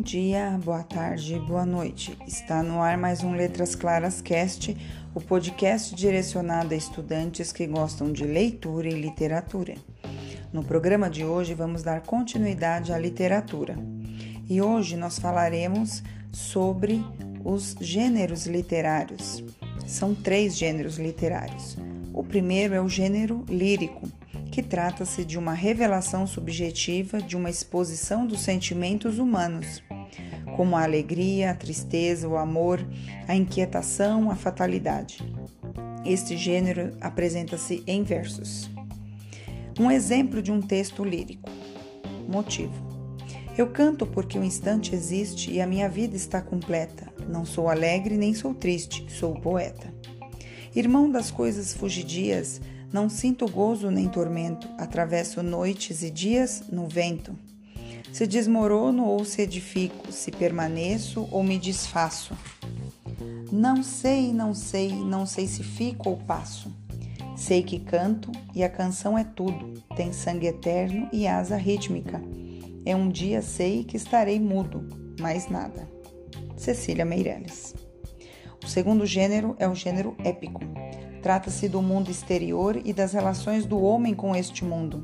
dia, boa tarde, boa noite. Está no ar mais um Letras Claras Cast, o podcast direcionado a estudantes que gostam de leitura e literatura. No programa de hoje vamos dar continuidade à literatura. E hoje nós falaremos sobre os gêneros literários. São três gêneros literários. O primeiro é o gênero lírico que trata-se de uma revelação subjetiva de uma exposição dos sentimentos humanos, como a alegria, a tristeza, o amor, a inquietação, a fatalidade. Este gênero apresenta-se em versos. Um exemplo de um texto lírico. Motivo. Eu canto porque o instante existe e a minha vida está completa. Não sou alegre nem sou triste, sou poeta. Irmão das coisas fugidias, não sinto gozo nem tormento, atravesso noites e dias no vento. Se desmorono ou se edifico, se permaneço ou me desfaço. Não sei, não sei, não sei se fico ou passo. Sei que canto e a canção é tudo, tem sangue eterno e asa rítmica. É um dia sei que estarei mudo, mais nada. Cecília Meirelles. O segundo gênero é o gênero épico. Trata-se do mundo exterior e das relações do homem com este mundo.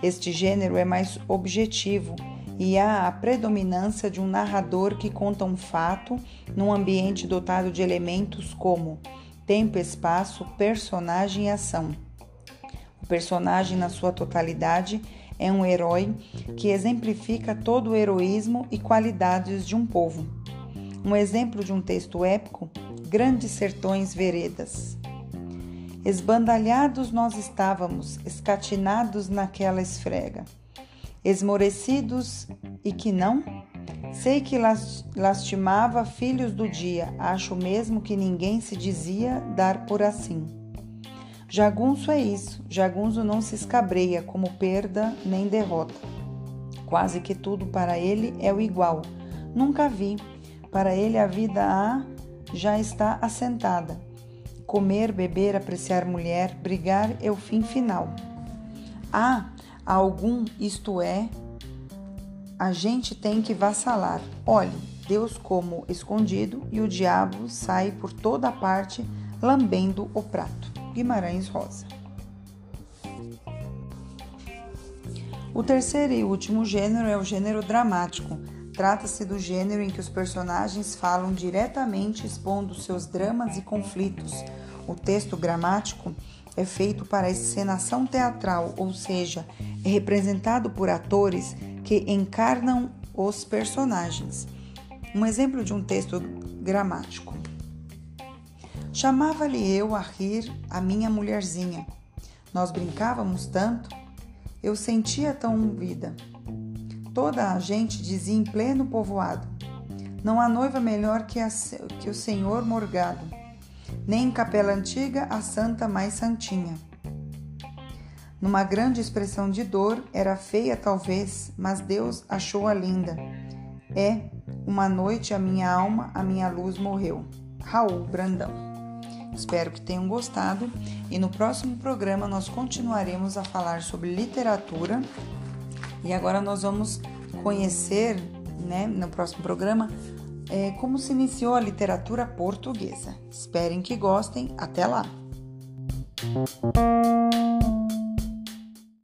Este gênero é mais objetivo e há a predominância de um narrador que conta um fato num ambiente dotado de elementos como tempo, espaço, personagem e ação. O personagem, na sua totalidade, é um herói que exemplifica todo o heroísmo e qualidades de um povo. Um exemplo de um texto épico: Grandes Sertões Veredas. Esbandalhados nós estávamos, escatinados naquela esfrega. Esmorecidos e que não? Sei que lastimava filhos do dia, acho mesmo que ninguém se dizia dar por assim. Jagunço é isso, jagunço não se escabreia como perda nem derrota. Quase que tudo para ele é o igual. Nunca vi. Para ele a vida há já está assentada. Comer, beber, apreciar mulher, brigar é o fim final. Há algum, isto é, a gente tem que vassalar. Olhe, Deus como escondido e o diabo sai por toda parte lambendo o prato. Guimarães Rosa. O terceiro e último gênero é o gênero dramático Trata-se do gênero em que os personagens falam diretamente expondo seus dramas e conflitos. O texto gramático é feito para encenação teatral, ou seja, é representado por atores que encarnam os personagens. Um exemplo de um texto gramático. Chamava-lhe eu a rir a minha mulherzinha. Nós brincávamos tanto, eu sentia tão vida toda a gente dizia em pleno povoado: Não há noiva melhor que, a, que o senhor Morgado, nem em capela antiga a santa mais santinha. Numa grande expressão de dor, era feia talvez, mas Deus achou-a linda. É, uma noite a minha alma, a minha luz morreu. Raul Brandão. Espero que tenham gostado e no próximo programa nós continuaremos a falar sobre literatura e agora nós vamos conhecer, né, no próximo programa, é, como se iniciou a literatura portuguesa. Esperem que gostem. Até lá!